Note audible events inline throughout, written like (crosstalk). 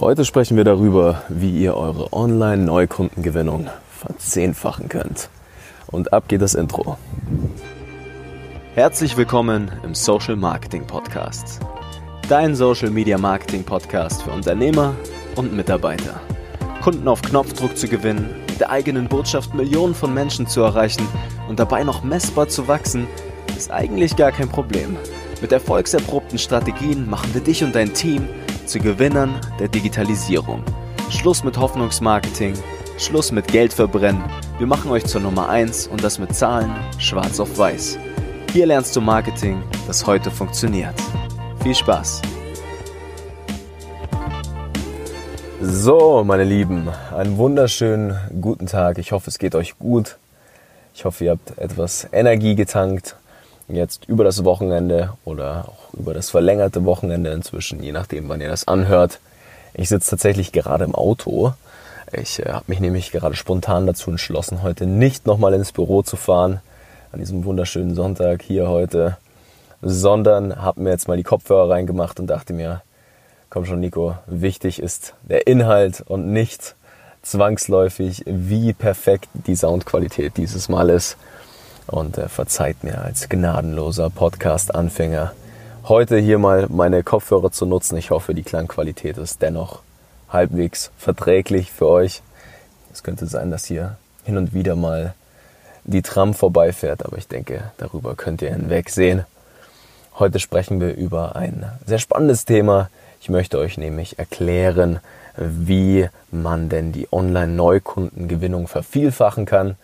Heute sprechen wir darüber, wie ihr eure Online-Neukundengewinnung verzehnfachen könnt. Und ab geht das Intro. Herzlich willkommen im Social Marketing Podcast. Dein Social Media Marketing Podcast für Unternehmer und Mitarbeiter. Kunden auf Knopfdruck zu gewinnen, der eigenen Botschaft Millionen von Menschen zu erreichen und dabei noch messbar zu wachsen, ist eigentlich gar kein Problem. Mit erfolgserprobten Strategien machen wir dich und dein Team zu Gewinnern der Digitalisierung. Schluss mit Hoffnungsmarketing, Schluss mit Geld verbrennen. Wir machen euch zur Nummer 1 und das mit Zahlen schwarz auf weiß. Hier lernst du Marketing, das heute funktioniert. Viel Spaß! So, meine Lieben, einen wunderschönen guten Tag. Ich hoffe, es geht euch gut. Ich hoffe, ihr habt etwas Energie getankt jetzt über das Wochenende oder auch über das verlängerte Wochenende inzwischen, je nachdem, wann ihr das anhört. Ich sitze tatsächlich gerade im Auto. Ich äh, habe mich nämlich gerade spontan dazu entschlossen, heute nicht nochmal ins Büro zu fahren, an diesem wunderschönen Sonntag hier heute, sondern habe mir jetzt mal die Kopfhörer reingemacht und dachte mir, komm schon Nico, wichtig ist der Inhalt und nicht zwangsläufig, wie perfekt die Soundqualität dieses Mal ist und äh, verzeiht mir als gnadenloser Podcast-Anfänger heute hier mal meine Kopfhörer zu nutzen. Ich hoffe, die Klangqualität ist dennoch halbwegs verträglich für euch. Es könnte sein, dass hier hin und wieder mal die Tram vorbeifährt, aber ich denke, darüber könnt ihr hinwegsehen. Heute sprechen wir über ein sehr spannendes Thema. Ich möchte euch nämlich erklären, wie man denn die Online-Neukundengewinnung vervielfachen kann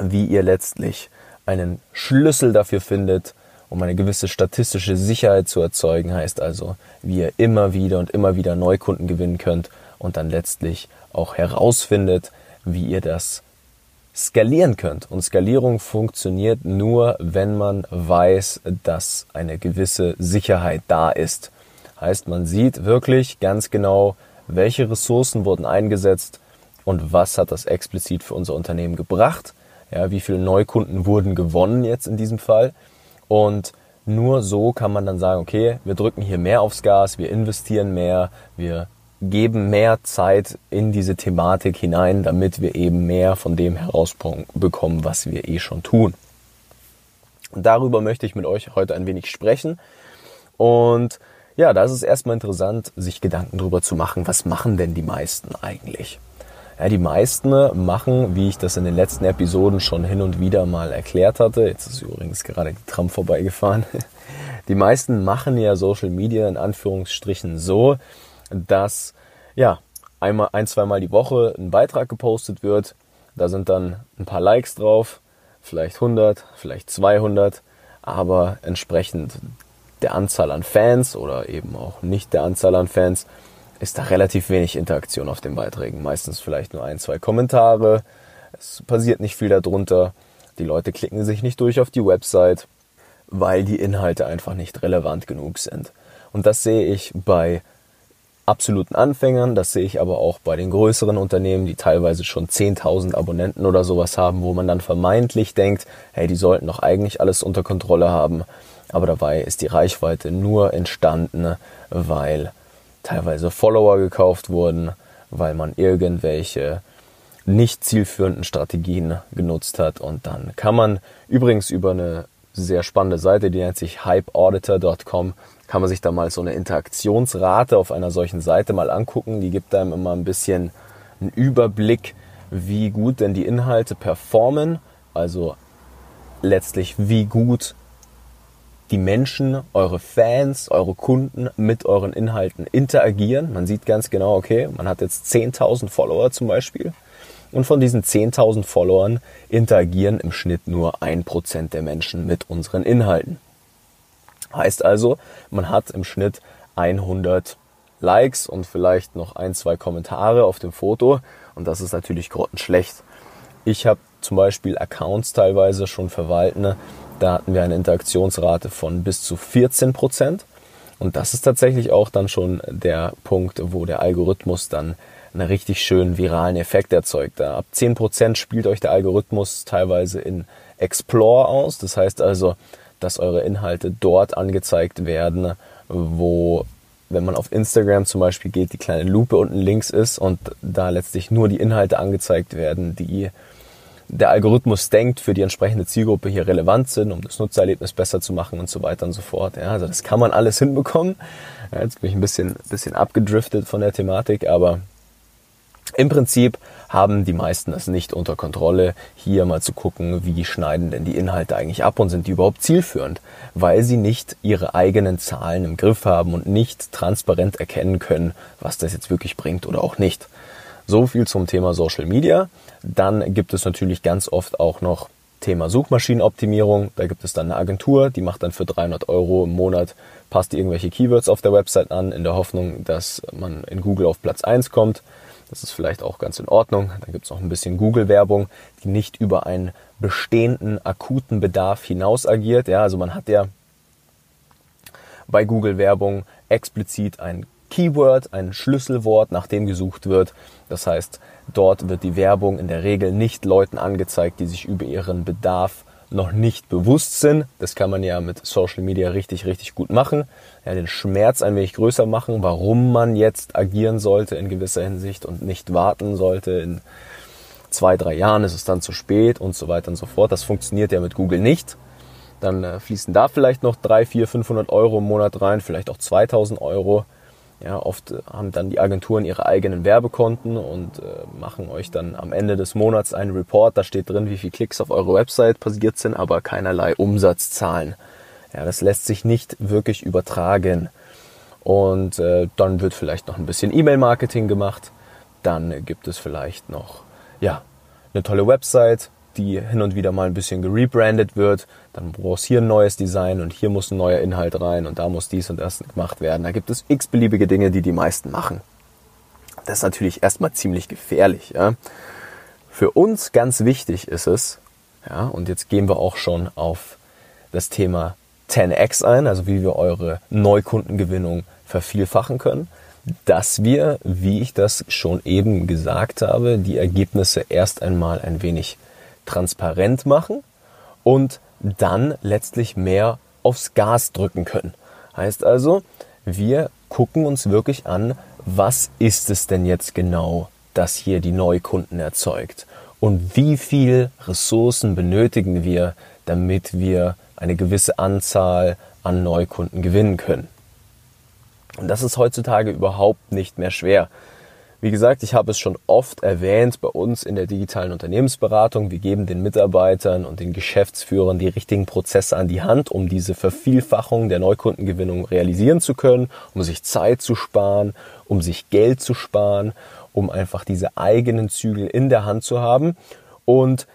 wie ihr letztlich einen Schlüssel dafür findet, um eine gewisse statistische Sicherheit zu erzeugen, heißt also, wie ihr immer wieder und immer wieder Neukunden gewinnen könnt und dann letztlich auch herausfindet, wie ihr das skalieren könnt. Und Skalierung funktioniert nur, wenn man weiß, dass eine gewisse Sicherheit da ist. Heißt, man sieht wirklich ganz genau, welche Ressourcen wurden eingesetzt und was hat das explizit für unser Unternehmen gebracht ja, wie viele Neukunden wurden gewonnen jetzt in diesem Fall. Und nur so kann man dann sagen, okay, wir drücken hier mehr aufs Gas, wir investieren mehr, wir geben mehr Zeit in diese Thematik hinein, damit wir eben mehr von dem herausbekommen, was wir eh schon tun. Und darüber möchte ich mit euch heute ein wenig sprechen. Und ja, da ist es erstmal interessant, sich Gedanken darüber zu machen, was machen denn die meisten eigentlich? Ja, die meisten machen, wie ich das in den letzten Episoden schon hin und wieder mal erklärt hatte, jetzt ist übrigens gerade die Tram vorbeigefahren, (laughs) die meisten machen ja Social Media in Anführungsstrichen so, dass ja einmal ein, zweimal die Woche ein Beitrag gepostet wird, da sind dann ein paar Likes drauf, vielleicht 100, vielleicht 200, aber entsprechend der Anzahl an Fans oder eben auch nicht der Anzahl an Fans ist da relativ wenig Interaktion auf den Beiträgen. Meistens vielleicht nur ein, zwei Kommentare. Es passiert nicht viel darunter. Die Leute klicken sich nicht durch auf die Website, weil die Inhalte einfach nicht relevant genug sind. Und das sehe ich bei absoluten Anfängern, das sehe ich aber auch bei den größeren Unternehmen, die teilweise schon 10.000 Abonnenten oder sowas haben, wo man dann vermeintlich denkt, hey, die sollten doch eigentlich alles unter Kontrolle haben. Aber dabei ist die Reichweite nur entstanden, weil teilweise Follower gekauft wurden, weil man irgendwelche nicht zielführenden Strategien genutzt hat. Und dann kann man übrigens über eine sehr spannende Seite, die nennt sich hypeauditor.com, kann man sich da mal so eine Interaktionsrate auf einer solchen Seite mal angucken. Die gibt einem immer ein bisschen einen Überblick, wie gut denn die Inhalte performen, also letztlich wie gut die Menschen, eure Fans, eure Kunden mit euren Inhalten interagieren. Man sieht ganz genau, okay, man hat jetzt 10.000 Follower zum Beispiel. Und von diesen 10.000 Followern interagieren im Schnitt nur ein Prozent der Menschen mit unseren Inhalten. Heißt also, man hat im Schnitt 100 Likes und vielleicht noch ein, zwei Kommentare auf dem Foto. Und das ist natürlich grottenschlecht. Ich habe zum Beispiel Accounts teilweise schon verwalten, da hatten wir eine Interaktionsrate von bis zu 14 Prozent. Und das ist tatsächlich auch dann schon der Punkt, wo der Algorithmus dann einen richtig schönen viralen Effekt erzeugt. Ab 10 Prozent spielt euch der Algorithmus teilweise in Explore aus. Das heißt also, dass eure Inhalte dort angezeigt werden, wo wenn man auf Instagram zum Beispiel geht, die kleine Lupe unten links ist und da letztlich nur die Inhalte angezeigt werden, die der Algorithmus denkt, für die entsprechende Zielgruppe hier relevant sind, um das Nutzererlebnis besser zu machen und so weiter und so fort. Ja, also das kann man alles (laughs) hinbekommen. Ja, jetzt bin ich ein bisschen, bisschen abgedriftet von der Thematik, aber im Prinzip haben die meisten das nicht unter Kontrolle, hier mal zu gucken, wie schneiden denn die Inhalte eigentlich ab und sind die überhaupt zielführend, weil sie nicht ihre eigenen Zahlen im Griff haben und nicht transparent erkennen können, was das jetzt wirklich bringt oder auch nicht. So viel zum Thema Social Media. Dann gibt es natürlich ganz oft auch noch Thema Suchmaschinenoptimierung. Da gibt es dann eine Agentur, die macht dann für 300 Euro im Monat, passt irgendwelche Keywords auf der Website an, in der Hoffnung, dass man in Google auf Platz 1 kommt. Das ist vielleicht auch ganz in Ordnung. Dann gibt es noch ein bisschen Google-Werbung, die nicht über einen bestehenden akuten Bedarf hinaus agiert. Ja, also man hat ja bei Google-Werbung explizit ein Keyword, ein Schlüsselwort, nach dem gesucht wird. Das heißt, dort wird die Werbung in der Regel nicht Leuten angezeigt, die sich über ihren Bedarf noch nicht bewusst sind. Das kann man ja mit Social Media richtig, richtig gut machen. Ja, den Schmerz ein wenig größer machen, warum man jetzt agieren sollte in gewisser Hinsicht und nicht warten sollte. In zwei, drei Jahren ist es dann zu spät und so weiter und so fort. Das funktioniert ja mit Google nicht. Dann äh, fließen da vielleicht noch drei, vier, 500 Euro im Monat rein, vielleicht auch 2000 Euro. Ja, oft haben dann die Agenturen ihre eigenen Werbekonten und äh, machen euch dann am Ende des Monats einen Report. Da steht drin, wie viele Klicks auf eure Website passiert sind, aber keinerlei Umsatzzahlen. Ja, das lässt sich nicht wirklich übertragen. Und äh, dann wird vielleicht noch ein bisschen E-Mail-Marketing gemacht. Dann gibt es vielleicht noch ja, eine tolle Website, die hin und wieder mal ein bisschen gerebrandet wird. Dann brauchst hier ein neues Design und hier muss ein neuer Inhalt rein und da muss dies und das gemacht werden. Da gibt es x beliebige Dinge, die die meisten machen. Das ist natürlich erstmal ziemlich gefährlich. Ja. Für uns ganz wichtig ist es, ja, und jetzt gehen wir auch schon auf das Thema 10x ein, also wie wir eure Neukundengewinnung vervielfachen können, dass wir, wie ich das schon eben gesagt habe, die Ergebnisse erst einmal ein wenig transparent machen und dann letztlich mehr aufs Gas drücken können. Heißt also, wir gucken uns wirklich an, was ist es denn jetzt genau, das hier die Neukunden erzeugt und wie viel Ressourcen benötigen wir, damit wir eine gewisse Anzahl an Neukunden gewinnen können. Und das ist heutzutage überhaupt nicht mehr schwer. Wie gesagt, ich habe es schon oft erwähnt bei uns in der digitalen Unternehmensberatung. Wir geben den Mitarbeitern und den Geschäftsführern die richtigen Prozesse an die Hand, um diese Vervielfachung der Neukundengewinnung realisieren zu können, um sich Zeit zu sparen, um sich Geld zu sparen, um einfach diese eigenen Zügel in der Hand zu haben. Und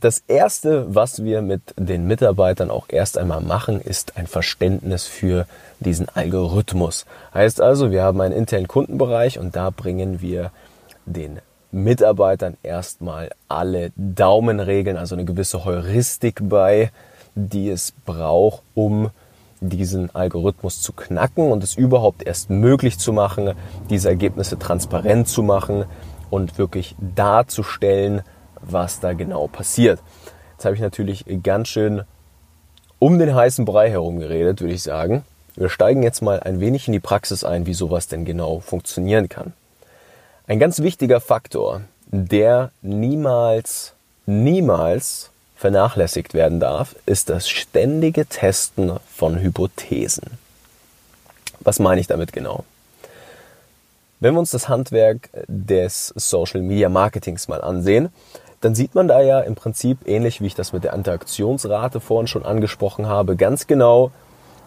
das erste, was wir mit den Mitarbeitern auch erst einmal machen, ist ein Verständnis für diesen Algorithmus. Heißt also, wir haben einen internen Kundenbereich und da bringen wir den Mitarbeitern erstmal alle Daumenregeln, also eine gewisse Heuristik bei, die es braucht, um diesen Algorithmus zu knacken und es überhaupt erst möglich zu machen, diese Ergebnisse transparent zu machen und wirklich darzustellen, was da genau passiert. Jetzt habe ich natürlich ganz schön um den heißen Brei herum geredet, würde ich sagen. Wir steigen jetzt mal ein wenig in die Praxis ein, wie sowas denn genau funktionieren kann. Ein ganz wichtiger Faktor, der niemals, niemals vernachlässigt werden darf, ist das ständige Testen von Hypothesen. Was meine ich damit genau? Wenn wir uns das Handwerk des Social Media Marketings mal ansehen, dann sieht man da ja im Prinzip ähnlich wie ich das mit der Interaktionsrate vorhin schon angesprochen habe, ganz genau,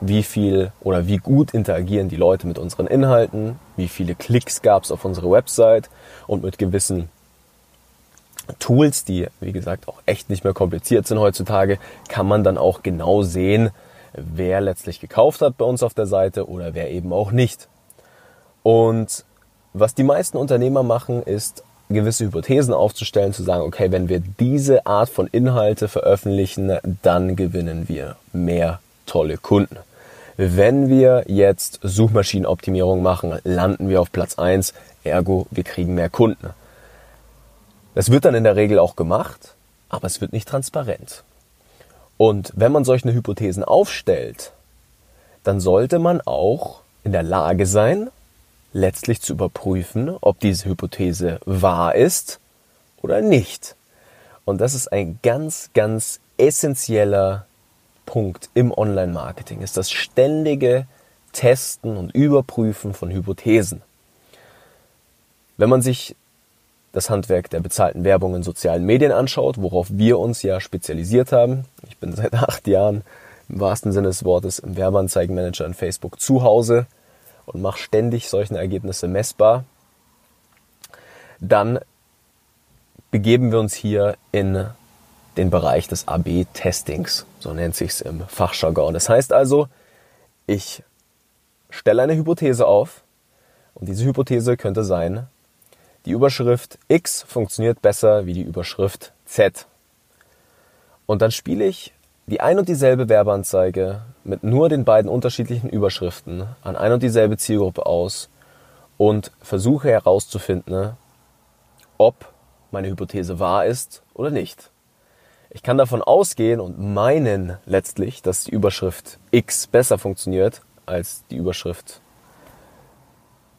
wie viel oder wie gut interagieren die Leute mit unseren Inhalten, wie viele Klicks gab es auf unsere Website und mit gewissen Tools, die wie gesagt auch echt nicht mehr kompliziert sind heutzutage, kann man dann auch genau sehen, wer letztlich gekauft hat bei uns auf der Seite oder wer eben auch nicht. Und was die meisten Unternehmer machen, ist gewisse Hypothesen aufzustellen, zu sagen, okay, wenn wir diese Art von Inhalte veröffentlichen, dann gewinnen wir mehr tolle Kunden. Wenn wir jetzt Suchmaschinenoptimierung machen, landen wir auf Platz 1, ergo wir kriegen mehr Kunden. Das wird dann in der Regel auch gemacht, aber es wird nicht transparent. Und wenn man solche Hypothesen aufstellt, dann sollte man auch in der Lage sein, letztlich zu überprüfen, ob diese Hypothese wahr ist oder nicht. Und das ist ein ganz, ganz essentieller Punkt im Online-Marketing, ist das ständige Testen und Überprüfen von Hypothesen. Wenn man sich das Handwerk der bezahlten Werbung in sozialen Medien anschaut, worauf wir uns ja spezialisiert haben, ich bin seit (laughs) acht Jahren im wahrsten Sinne des Wortes im Werbeanzeigenmanager in Facebook zu Hause und mache ständig solche Ergebnisse messbar, dann begeben wir uns hier in den Bereich des AB-Testings, so nennt sich es im Fachjargon. Das heißt also, ich stelle eine Hypothese auf und diese Hypothese könnte sein, die Überschrift X funktioniert besser wie die Überschrift Z. Und dann spiele ich die ein und dieselbe Werbeanzeige mit nur den beiden unterschiedlichen Überschriften an ein und dieselbe Zielgruppe aus und versuche herauszufinden, ob meine Hypothese wahr ist oder nicht. Ich kann davon ausgehen und meinen letztlich, dass die Überschrift X besser funktioniert als die Überschrift,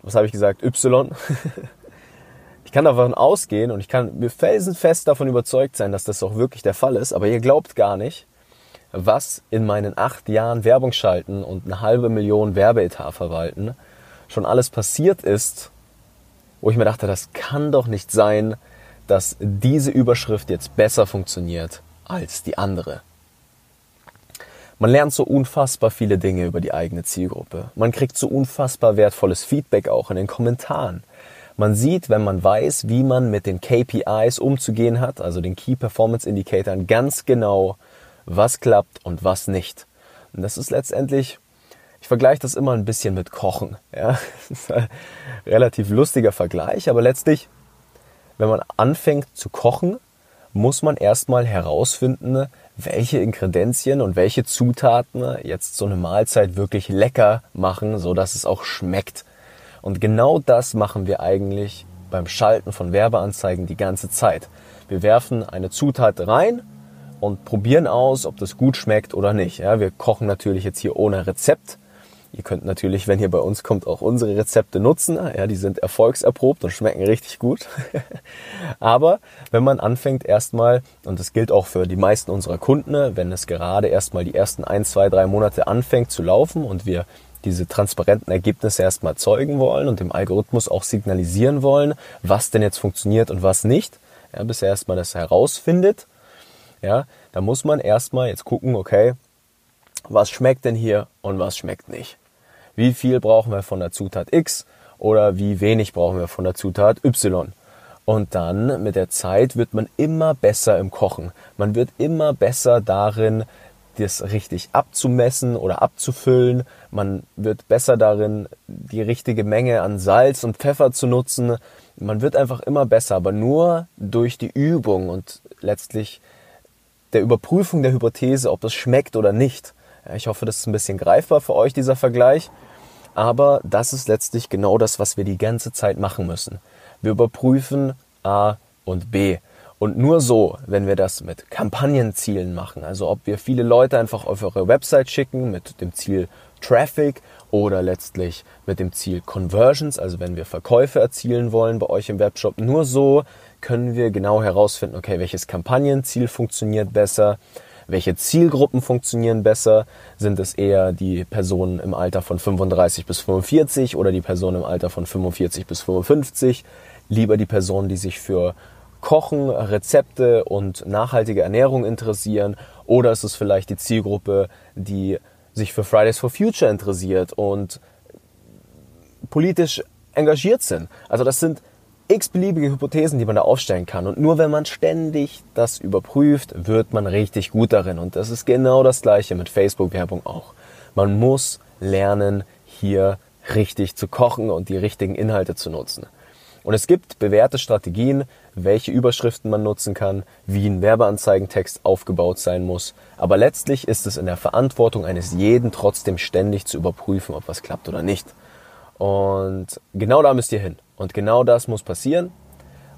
was habe ich gesagt, Y. (laughs) ich kann davon ausgehen und ich kann mir felsenfest davon überzeugt sein, dass das auch wirklich der Fall ist, aber ihr glaubt gar nicht, was in meinen acht Jahren Werbung schalten und eine halbe Million Werbeetat verwalten schon alles passiert ist, wo ich mir dachte, das kann doch nicht sein, dass diese Überschrift jetzt besser funktioniert als die andere. Man lernt so unfassbar viele Dinge über die eigene Zielgruppe. Man kriegt so unfassbar wertvolles Feedback auch in den Kommentaren. Man sieht, wenn man weiß, wie man mit den KPIs umzugehen hat, also den Key Performance Indicatoren, ganz genau, was klappt und was nicht. Und das ist letztendlich, ich vergleiche das immer ein bisschen mit Kochen. Ja? (laughs) Relativ lustiger Vergleich, aber letztlich, wenn man anfängt zu kochen, muss man erstmal herausfinden, welche Ingredienzien und welche Zutaten jetzt so eine Mahlzeit wirklich lecker machen, so dass es auch schmeckt. Und genau das machen wir eigentlich beim Schalten von Werbeanzeigen die ganze Zeit. Wir werfen eine Zutat rein und probieren aus, ob das gut schmeckt oder nicht. Ja, wir kochen natürlich jetzt hier ohne Rezept. Ihr könnt natürlich, wenn ihr bei uns kommt, auch unsere Rezepte nutzen. Ja, die sind erfolgserprobt und schmecken richtig gut. (laughs) Aber wenn man anfängt erstmal, und das gilt auch für die meisten unserer Kunden, wenn es gerade erstmal die ersten ein, zwei, drei Monate anfängt zu laufen und wir diese transparenten Ergebnisse erstmal zeugen wollen und dem Algorithmus auch signalisieren wollen, was denn jetzt funktioniert und was nicht, ja, bis er erstmal das herausfindet ja, da muss man erstmal jetzt gucken, okay, was schmeckt denn hier und was schmeckt nicht? Wie viel brauchen wir von der Zutat X oder wie wenig brauchen wir von der Zutat Y? Und dann mit der Zeit wird man immer besser im Kochen. Man wird immer besser darin, das richtig abzumessen oder abzufüllen. Man wird besser darin, die richtige Menge an Salz und Pfeffer zu nutzen. Man wird einfach immer besser, aber nur durch die Übung und letztlich der Überprüfung der Hypothese, ob es schmeckt oder nicht. Ich hoffe, das ist ein bisschen greifbar für euch, dieser Vergleich. Aber das ist letztlich genau das, was wir die ganze Zeit machen müssen. Wir überprüfen A und B. Und nur so, wenn wir das mit Kampagnenzielen machen, also ob wir viele Leute einfach auf eure Website schicken mit dem Ziel Traffic oder letztlich mit dem Ziel Conversions, also wenn wir Verkäufe erzielen wollen bei euch im Webshop, nur so können wir genau herausfinden, okay, welches Kampagnenziel funktioniert besser, welche Zielgruppen funktionieren besser? Sind es eher die Personen im Alter von 35 bis 45 oder die Personen im Alter von 45 bis 55? Lieber die Personen, die sich für Kochen, Rezepte und nachhaltige Ernährung interessieren? Oder ist es vielleicht die Zielgruppe, die sich für Fridays for Future interessiert und politisch engagiert sind? Also das sind x-beliebige Hypothesen, die man da aufstellen kann. Und nur wenn man ständig das überprüft, wird man richtig gut darin. Und das ist genau das gleiche mit Facebook-Werbung auch. Man muss lernen, hier richtig zu kochen und die richtigen Inhalte zu nutzen. Und es gibt bewährte Strategien, welche Überschriften man nutzen kann, wie ein Werbeanzeigentext aufgebaut sein muss. Aber letztlich ist es in der Verantwortung eines jeden trotzdem ständig zu überprüfen, ob was klappt oder nicht. Und genau da müsst ihr hin. Und genau das muss passieren.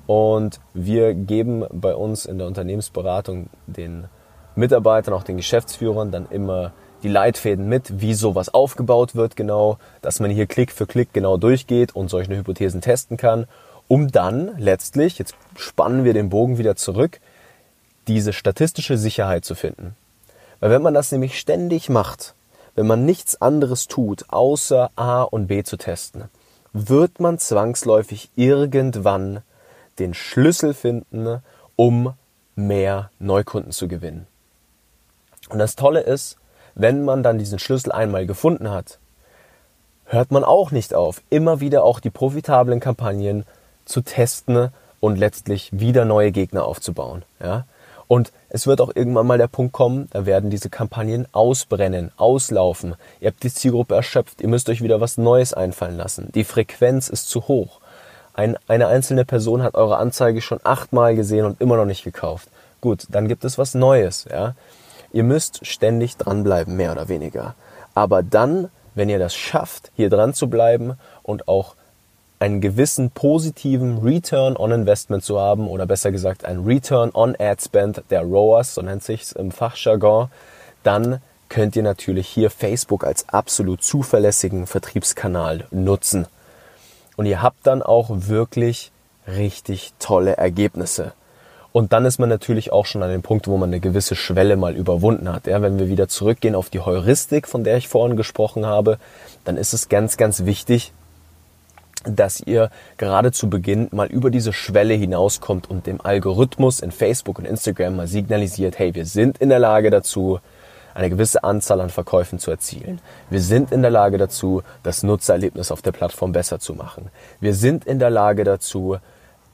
Und wir geben bei uns in der Unternehmensberatung den Mitarbeitern, auch den Geschäftsführern dann immer die Leitfäden mit, wie sowas aufgebaut wird genau, dass man hier Klick für Klick genau durchgeht und solche Hypothesen testen kann, um dann letztlich, jetzt spannen wir den Bogen wieder zurück, diese statistische Sicherheit zu finden. Weil wenn man das nämlich ständig macht, wenn man nichts anderes tut, außer A und B zu testen, wird man zwangsläufig irgendwann den Schlüssel finden, um mehr Neukunden zu gewinnen. Und das Tolle ist, wenn man dann diesen Schlüssel einmal gefunden hat, hört man auch nicht auf, immer wieder auch die profitablen Kampagnen zu testen und letztlich wieder neue Gegner aufzubauen. Ja? Und es wird auch irgendwann mal der Punkt kommen, da werden diese Kampagnen ausbrennen, auslaufen. Ihr habt die Zielgruppe erschöpft, ihr müsst euch wieder was Neues einfallen lassen. Die Frequenz ist zu hoch. Ein, eine einzelne Person hat eure Anzeige schon achtmal gesehen und immer noch nicht gekauft. Gut, dann gibt es was Neues. Ja? Ihr müsst ständig dranbleiben, mehr oder weniger. Aber dann, wenn ihr das schafft, hier dran zu bleiben und auch einen gewissen positiven Return on Investment zu haben oder besser gesagt ein Return on Ad Spend der ROAS, so nennt sich's im Fachjargon, dann könnt ihr natürlich hier Facebook als absolut zuverlässigen Vertriebskanal nutzen. Und ihr habt dann auch wirklich richtig tolle Ergebnisse. Und dann ist man natürlich auch schon an dem Punkt, wo man eine gewisse Schwelle mal überwunden hat. Ja, wenn wir wieder zurückgehen auf die Heuristik, von der ich vorhin gesprochen habe, dann ist es ganz, ganz wichtig, dass ihr gerade zu Beginn mal über diese Schwelle hinauskommt und dem Algorithmus in Facebook und Instagram mal signalisiert, hey, wir sind in der Lage dazu, eine gewisse Anzahl an Verkäufen zu erzielen. Wir sind in der Lage dazu, das Nutzererlebnis auf der Plattform besser zu machen. Wir sind in der Lage dazu,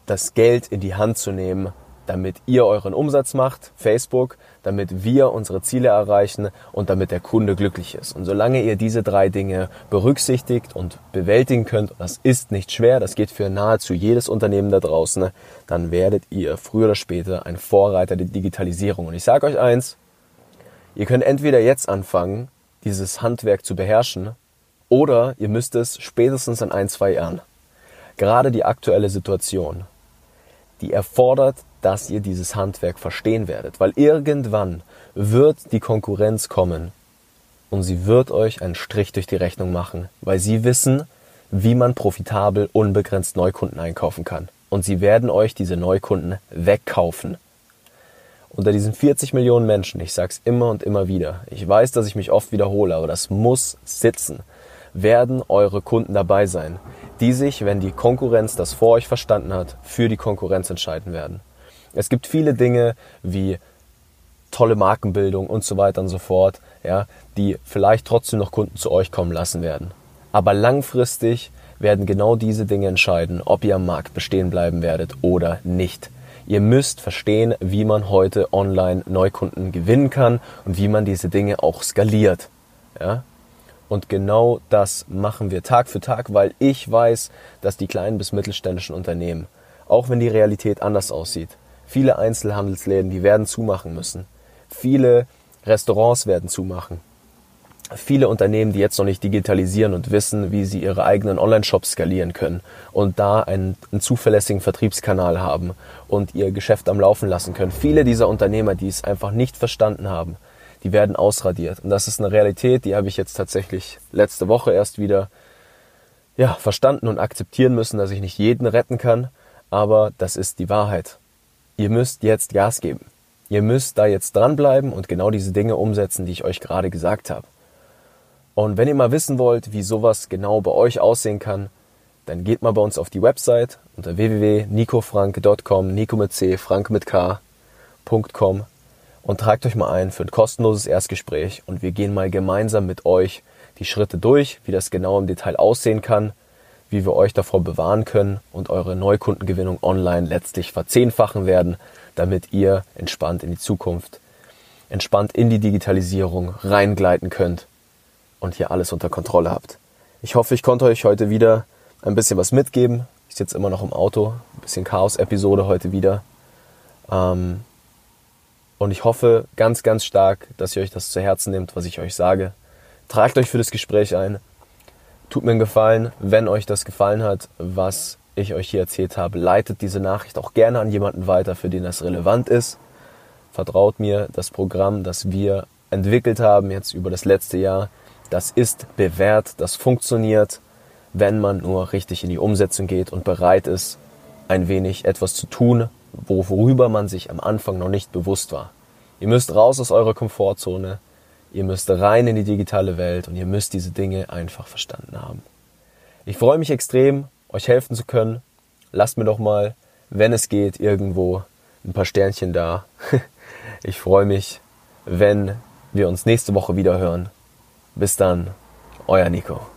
das Geld in die Hand zu nehmen damit ihr euren Umsatz macht, Facebook, damit wir unsere Ziele erreichen und damit der Kunde glücklich ist. Und solange ihr diese drei Dinge berücksichtigt und bewältigen könnt, das ist nicht schwer, das geht für nahezu jedes Unternehmen da draußen, dann werdet ihr früher oder später ein Vorreiter der Digitalisierung. Und ich sage euch eins, ihr könnt entweder jetzt anfangen, dieses Handwerk zu beherrschen, oder ihr müsst es spätestens in ein, zwei Jahren. Gerade die aktuelle Situation, die erfordert dass ihr dieses Handwerk verstehen werdet, weil irgendwann wird die Konkurrenz kommen und sie wird euch einen Strich durch die Rechnung machen, weil sie wissen, wie man profitabel unbegrenzt Neukunden einkaufen kann. Und sie werden euch diese Neukunden wegkaufen. Unter diesen 40 Millionen Menschen, ich sag's immer und immer wieder, ich weiß, dass ich mich oft wiederhole, aber das muss sitzen, werden eure Kunden dabei sein, die sich, wenn die Konkurrenz das vor euch verstanden hat, für die Konkurrenz entscheiden werden. Es gibt viele Dinge wie tolle Markenbildung und so weiter und so fort, ja, die vielleicht trotzdem noch Kunden zu euch kommen lassen werden. Aber langfristig werden genau diese Dinge entscheiden, ob ihr am Markt bestehen bleiben werdet oder nicht. Ihr müsst verstehen, wie man heute online Neukunden gewinnen kann und wie man diese Dinge auch skaliert. Ja? Und genau das machen wir Tag für Tag, weil ich weiß, dass die kleinen bis mittelständischen Unternehmen, auch wenn die Realität anders aussieht, Viele Einzelhandelsläden, die werden zumachen müssen. Viele Restaurants werden zumachen. Viele Unternehmen, die jetzt noch nicht digitalisieren und wissen, wie sie ihre eigenen Online-Shops skalieren können und da einen, einen, zuverlässigen Vertriebskanal haben und ihr Geschäft am Laufen lassen können. Viele dieser Unternehmer, die es einfach nicht verstanden haben, die werden ausradiert. Und das ist eine Realität, die habe ich jetzt tatsächlich letzte Woche erst wieder ja, verstanden und akzeptieren müssen, dass ich nicht jeden retten kann, aber das ist die Wahrheit ihr müsst jetzt Gas geben. Ihr müsst da jetzt dranbleiben und genau diese Dinge umsetzen, die ich euch gerade gesagt habe. Und wenn ihr mal wissen wollt, wie sowas genau bei euch aussehen kann, dann geht mal bei uns auf die Website unter www.nicofrank.com, Nico mit C, Frank mit K.com und tragt euch mal ein für ein kostenloses Erstgespräch und wir gehen mal gemeinsam mit euch die Schritte durch, wie das genau im Detail aussehen kann wie wir euch davor bewahren können und eure Neukundengewinnung online letztlich verzehnfachen werden, damit ihr entspannt in die Zukunft, entspannt in die Digitalisierung reingleiten könnt und hier alles unter Kontrolle habt. Ich hoffe, ich konnte euch heute wieder ein bisschen was mitgeben. Ich sitze immer noch im Auto, ein bisschen Chaos-Episode heute wieder. Ähm, und ich hoffe ganz, ganz stark, dass ihr euch das zu Herzen nehmt, was ich euch sage. Tragt euch für das Gespräch ein Tut mir einen Gefallen, wenn euch das gefallen hat, was ich euch hier erzählt habe, leitet diese Nachricht auch gerne an jemanden weiter, für den das relevant ist. Vertraut mir, das Programm, das wir entwickelt haben jetzt über das letzte Jahr, das ist bewährt, das funktioniert, wenn man nur richtig in die Umsetzung geht und bereit ist, ein wenig etwas zu tun, worüber man sich am Anfang noch nicht bewusst war. Ihr müsst raus aus eurer Komfortzone, ihr müsst rein in die digitale Welt und ihr müsst diese Dinge einfach verstanden haben. Ich freue mich extrem, euch helfen zu können. Lasst mir doch mal, wenn es geht, irgendwo ein paar Sternchen da. (laughs) Ich freue mich, wenn wir uns nächste Woche wieder hören. Bis dann, euer Nico.